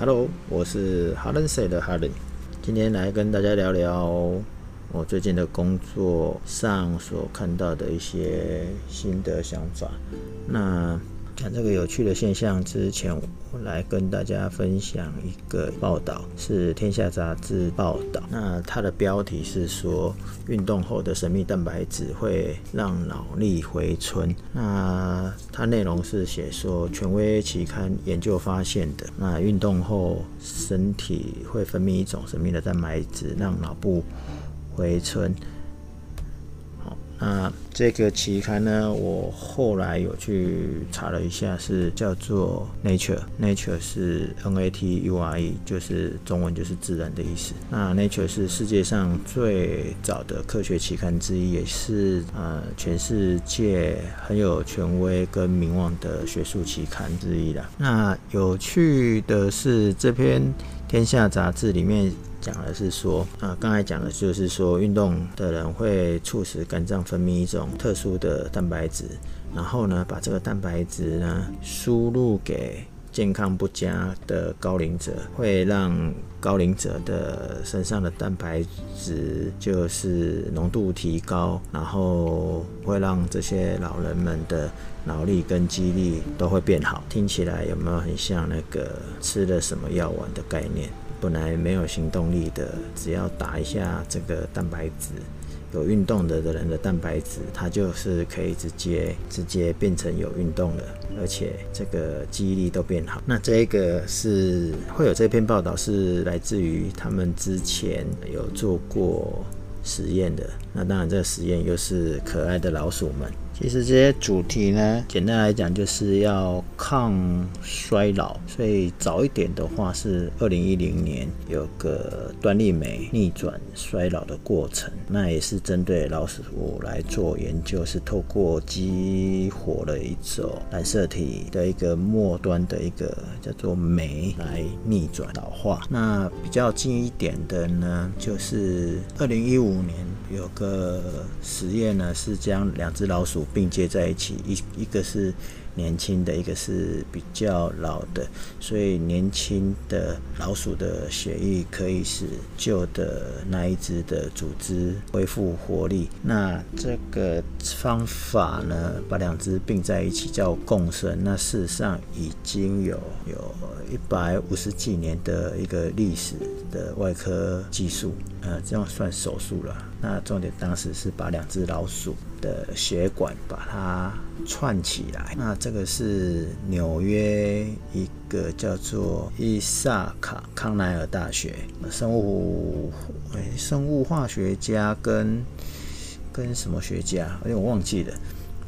Hello，我是 Helen Sir 的哈伦，今天来跟大家聊聊我最近的工作上所看到的一些新的想法。那讲这个有趣的现象之前，我来跟大家分享一个报道，是《天下杂志》报道。那它的标题是说，运动后的神秘蛋白质会让脑力回春。那它内容是写说，权威期刊研究发现的，那运动后身体会分泌一种神秘的蛋白质，让脑部回春。那这个期刊呢，我后来有去查了一下，是叫做 Nature，Nature 是 N A T U R E，就是中文就是自然的意思。那 Nature 是世界上最早的科学期刊之一，也是呃全世界很有权威跟名望的学术期刊之一啦。那有趣的是，这篇《天下》杂志里面。讲的是说，啊，刚才讲的就是说，运动的人会促使肝脏分泌一种特殊的蛋白质，然后呢，把这个蛋白质呢输入给健康不佳的高龄者，会让高龄者的身上的蛋白质就是浓度提高，然后会让这些老人们的脑力跟肌力都会变好。听起来有没有很像那个吃了什么药丸的概念？本来没有行动力的，只要打一下这个蛋白质，有运动的的人的蛋白质，它就是可以直接直接变成有运动了，而且这个记忆力都变好。那这个是会有这篇报道，是来自于他们之前有做过实验的。那当然，这个实验又是可爱的老鼠们。其实这些主题呢，简单来讲就是要抗衰老，所以早一点的话是二零一零年有个端粒酶逆转衰老的过程，那也是针对老鼠来做研究，是透过激活了一种染色体的一个末端的一个叫做酶来逆转老化。那比较近一点的呢，就是二零一五年有个实验呢，是将两只老鼠。并接在一起，一一个是年轻的，一个是比较老的，所以年轻的老鼠的血液可以使旧的那一只的组织恢复活力。那这个方法呢，把两只并在一起叫共生。那事实上已经有有一百五十几年的一个历史的外科技术，呃，这样算手术了。那重点当时是把两只老鼠的血管把它串起来。那这个是纽约一个叫做伊萨卡康奈尔大学生物诶生物化学家跟跟什么学家？哎，我忘记了。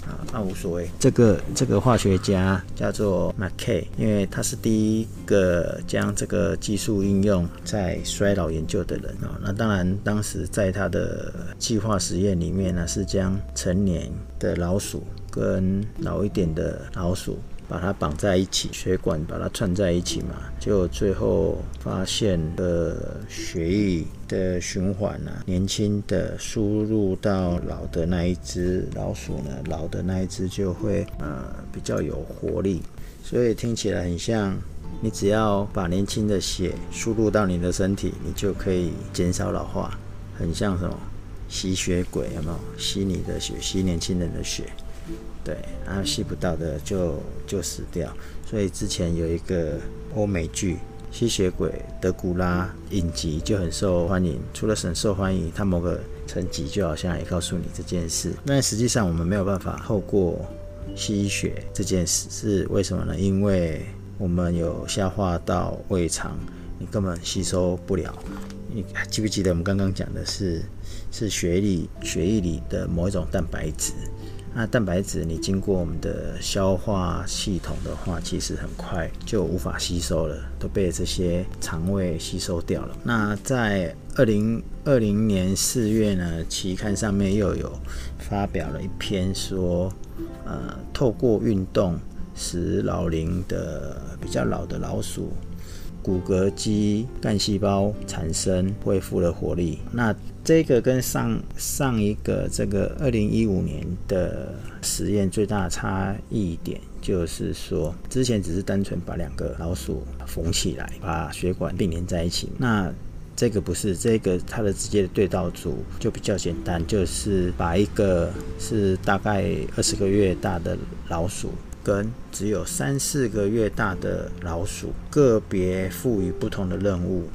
啊，那无所谓。这个这个化学家叫做 McKay，因为他是第一个将这个技术应用在衰老研究的人啊。那当然，当时在他的计划实验里面呢，是将成年的老鼠跟老一点的老鼠。把它绑在一起，血管把它串在一起嘛，就最后发现的血液的循环啊，年轻的输入到老的那一只老鼠呢，老的那一只就会呃比较有活力，所以听起来很像，你只要把年轻的血输入到你的身体，你就可以减少老化，很像什么吸血鬼有没有？吸你的血，吸年轻人的血。对，然后吸不到的就就死掉。所以之前有一个欧美剧《吸血鬼德古拉》影集就很受欢迎。除了很受欢迎，它某个层级就好像也告诉你这件事。那实际上我们没有办法透过吸血这件事，是为什么呢？因为我们有消化道、胃肠，你根本吸收不了。你还记不记得我们刚刚讲的是是血里血液里的某一种蛋白质？那蛋白质你经过我们的消化系统的话，其实很快就无法吸收了，都被这些肠胃吸收掉了。那在二零二零年四月呢，期刊上面又有发表了一篇说，呃，透过运动使老龄的比较老的老鼠骨骼肌干细胞产生恢复了活力。那这个跟上上一个这个二零一五年的实验最大的差异点，就是说之前只是单纯把两个老鼠缝起来，把血管并联在一起。那这个不是，这个它的直接的对照组就比较简单，就是把一个是大概二十个月大的老鼠，跟只有三四个月大的老鼠，个别赋予不同的任务。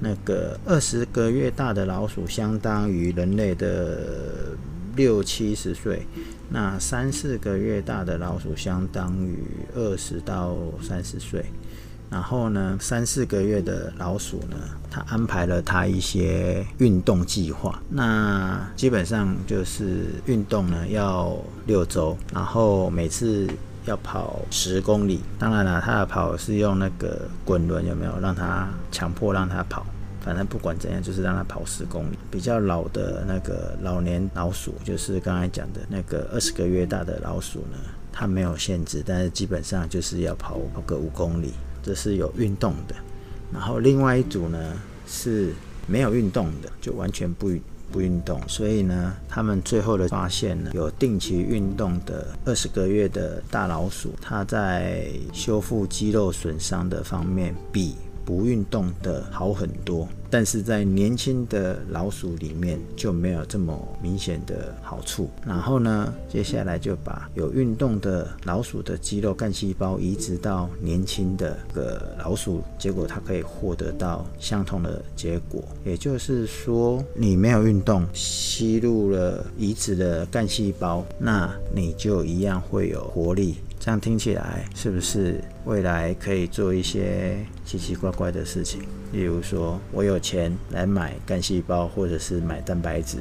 那个二十个月大的老鼠相当于人类的六七十岁，那三四个月大的老鼠相当于二十到三十岁。然后呢，三四个月的老鼠呢，他安排了他一些运动计划。那基本上就是运动呢要六周，然后每次要跑十公里。当然了，他的跑是用那个滚轮，有没有让他强迫让他跑？反正不管怎样，就是让他跑十公里。比较老的那个老年老鼠，就是刚才讲的那个二十个月大的老鼠呢，它没有限制，但是基本上就是要跑跑个五公里，这是有运动的。然后另外一组呢是没有运动的，就完全不不运动。所以呢，他们最后的发现呢，有定期运动的二十个月的大老鼠，它在修复肌肉损伤的方面比。不运动的好很多，但是在年轻的老鼠里面就没有这么明显的好处。然后呢，接下来就把有运动的老鼠的肌肉干细胞移植到年轻的个老鼠，结果它可以获得到相同的结果。也就是说，你没有运动，吸入了移植的干细胞，那你就一样会有活力。这样听起来是不是未来可以做一些奇奇怪怪的事情？例如说，我有钱来买干细胞，或者是买蛋白质，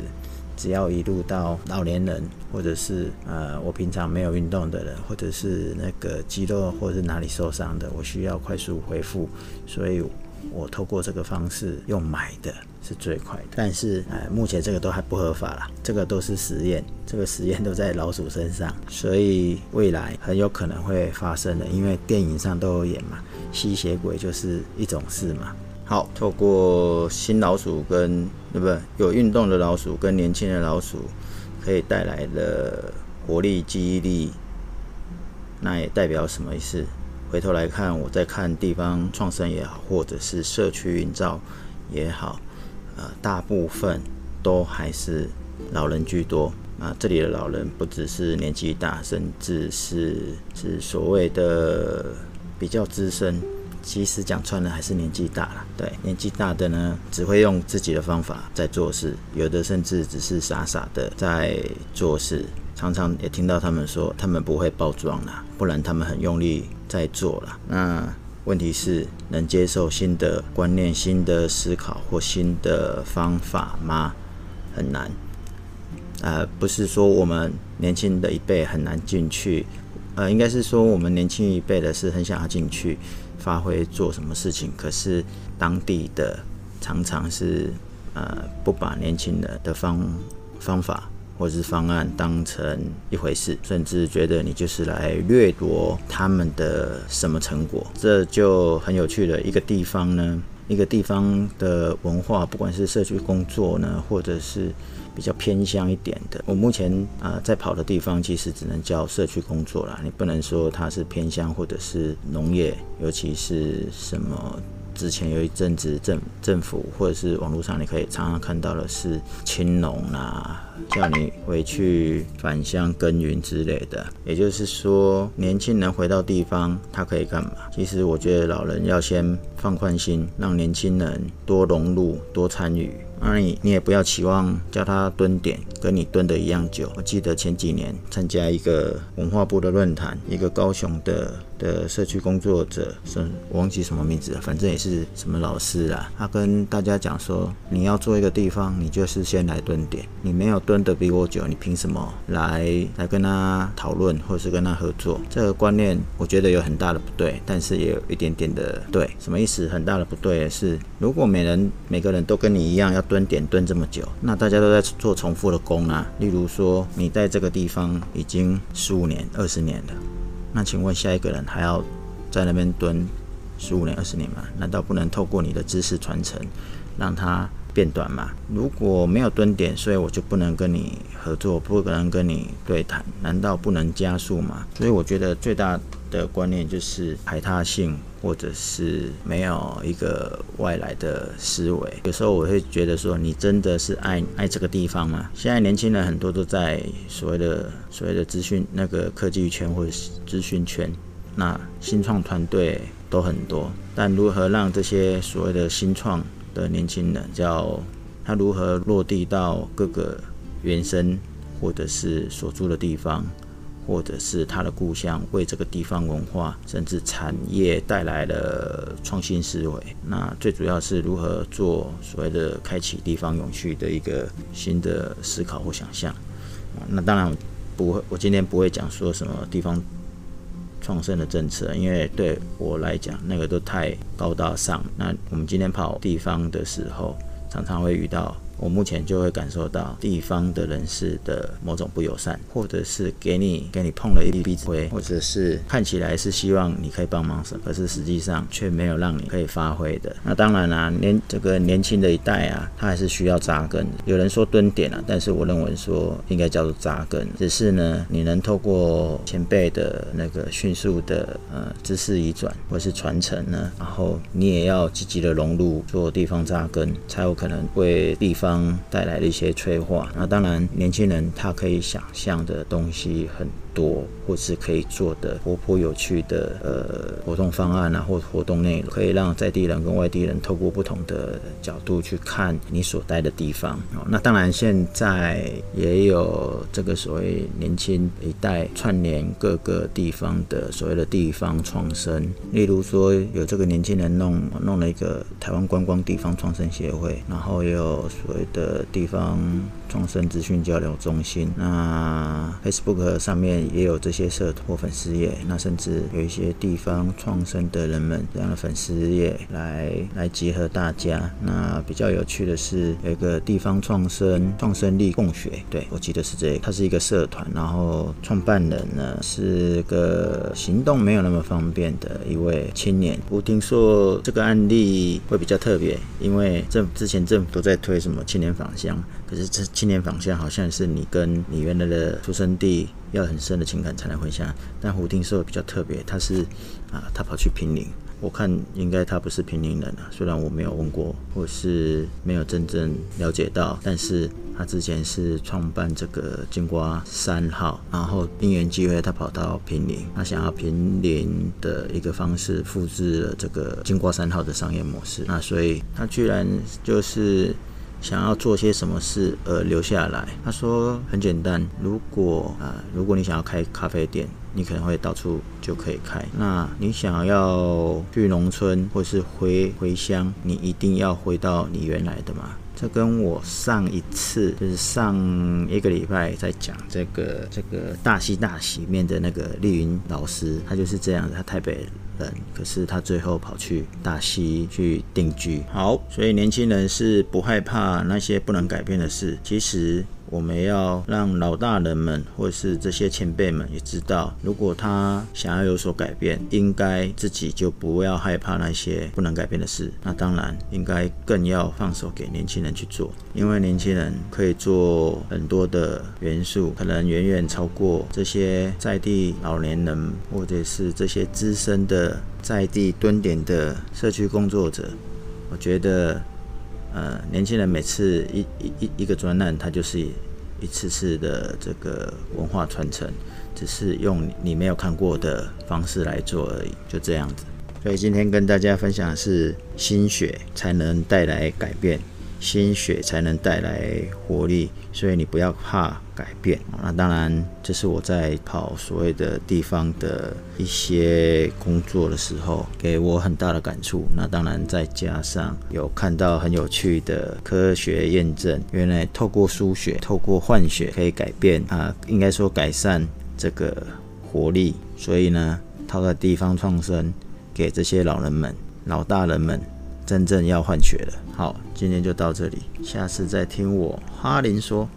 只要一路到老年人，或者是呃我平常没有运动的人，或者是那个肌肉或者是哪里受伤的，我需要快速恢复，所以。我透过这个方式用买的是最快的，但是哎，目前这个都还不合法啦，这个都是实验，这个实验都在老鼠身上，所以未来很有可能会发生的，因为电影上都有演嘛，吸血鬼就是一种事嘛。好，透过新老鼠跟对不，有运动的老鼠跟年轻的老鼠，可以带来的活力、记忆力，那也代表什么意思？回头来看，我在看地方创生也好，或者是社区营造也好，呃，大部分都还是老人居多啊。这里的老人不只是年纪大，甚至是是所谓的比较资深。其实讲穿了，还是年纪大了。对，年纪大的呢，只会用自己的方法在做事，有的甚至只是傻傻的在做事。常常也听到他们说，他们不会包装啦，不然他们很用力在做了。那问题是，能接受新的观念、新的思考或新的方法吗？很难。呃，不是说我们年轻的一辈很难进去，呃，应该是说我们年轻一辈的是很想要进去发挥做什么事情，可是当地的常常是呃不把年轻人的方方法。或是方案当成一回事，甚至觉得你就是来掠夺他们的什么成果，这就很有趣的一个地方呢。一个地方的文化，不管是社区工作呢，或者是比较偏乡一点的，我目前啊、在跑的地方，其实只能叫社区工作啦。你不能说它是偏乡或者是农业，尤其是什么。之前有一阵子政政府或者是网络上，你可以常常看到的是青农啊，叫你回去返乡耕耘之类的。也就是说，年轻人回到地方，他可以干嘛？其实我觉得老人要先放宽心，让年轻人多融入、多参与。那你你也不要期望叫他蹲点跟你蹲的一样久。我记得前几年参加一个文化部的论坛，一个高雄的的社区工作者，是我忘记什么名字了，反正也是什么老师啦。他跟大家讲说，你要做一个地方，你就是先来蹲点。你没有蹲得比我久，你凭什么来来跟他讨论或是跟他合作？这个观念我觉得有很大的不对，但是也有一点点的对。什么意思？很大的不对是，如果每人每个人都跟你一样要。蹲点蹲这么久，那大家都在做重复的工啊。例如说，你在这个地方已经十五年、二十年了，那请问下一个人还要在那边蹲十五年、二十年吗？难道不能透过你的知识传承，让他变短嘛。如果没有蹲点，所以我就不能跟你合作，不可能跟你对谈，难道不能加速吗？所以我觉得最大的观念就是排他性，或者是没有一个外来的思维。有时候我会觉得说，你真的是爱爱这个地方吗？现在年轻人很多都在所谓的所谓的资讯那个科技圈或者资讯圈，那新创团队都很多，但如何让这些所谓的新创的年轻人，叫他如何落地到各个原生或者是所住的地方，或者是他的故乡，为这个地方文化甚至产业带来了创新思维。那最主要是如何做所谓的开启地方永续的一个新的思考或想象。那当然不会，我今天不会讲说什么地方创生的政策，因为对我来讲那个都太高大上。那我们今天跑地方的时候，常常会遇到。我目前就会感受到地方的人士的某种不友善，或者是给你给你碰了一鼻子灰，或者是看起来是希望你可以帮忙什么，可是实际上却没有让你可以发挥的。那当然啦、啊，年这个年轻的一代啊，他还是需要扎根。有人说蹲点啊，但是我认为说应该叫做扎根。只是呢，你能透过前辈的那个迅速的呃知识移转或是传承呢，然后你也要积极的融入做地方扎根，才有可能为地方。带来的一些催化，那当然，年轻人他可以想象的东西很多，或是可以做的活泼有趣的呃活动方案啊，或活动内容，可以让在地人跟外地人透过不同的角度去看你所待的地方。哦，那当然，现在也有这个所谓年轻一代串联各个地方的所谓的地方创生，例如说有这个年轻人弄弄了一个台湾观光地方创生协会，然后也有所谓的地方创生资讯交流中心。那 Facebook 上面。也有这些社团或粉丝页，那甚至有一些地方创生的人们这样的粉丝页来来集合大家。那比较有趣的是，有一个地方创生创生力共学，对，我记得是这个，它是一个社团，然后创办人呢是个行动没有那么方便的一位青年。我听说这个案例会比较特别，因为政之前政府都在推什么青年返乡，可是这青年返乡好像是你跟你原来的出生地。要很深的情感才能回想，但胡定寿比较特别，他是啊，他跑去平林，我看应该他不是平林人啊，虽然我没有问过，或是没有真正了解到，但是他之前是创办这个金瓜三号，然后因缘机会他跑到平林，他想要平林的一个方式复制了这个金瓜三号的商业模式，那所以他居然就是。想要做些什么事而留下来？他说很简单，如果啊、如果你想要开咖啡店，你可能会到处就可以开。那你想要去农村或是回回乡，你一定要回到你原来的嘛？这跟我上一次就是上一个礼拜在讲这个这个大西大西面的那个丽云老师，他就是这样的，他台北。可是他最后跑去大溪去定居。好，所以年轻人是不害怕那些不能改变的事。其实。我们要让老大人们，或是这些前辈们也知道，如果他想要有所改变，应该自己就不要害怕那些不能改变的事。那当然，应该更要放手给年轻人去做，因为年轻人可以做很多的元素，可能远远超过这些在地老年人，或者是这些资深的在地蹲点的社区工作者。我觉得。呃，年轻人每次一一一一个专案，他就是一次次的这个文化传承，只是用你没有看过的方式来做而已，就这样子。所以今天跟大家分享的是，心血才能带来改变。心血才能带来活力，所以你不要怕改变。那当然，这是我在跑所谓的地方的一些工作的时候，给我很大的感触。那当然，再加上有看到很有趣的科学验证，原来透过输血、透过换血可以改变啊，应该说改善这个活力。所以呢，套在地方创生，给这些老人们、老大人们。真正要换血了。好，今天就到这里，下次再听我哈林说。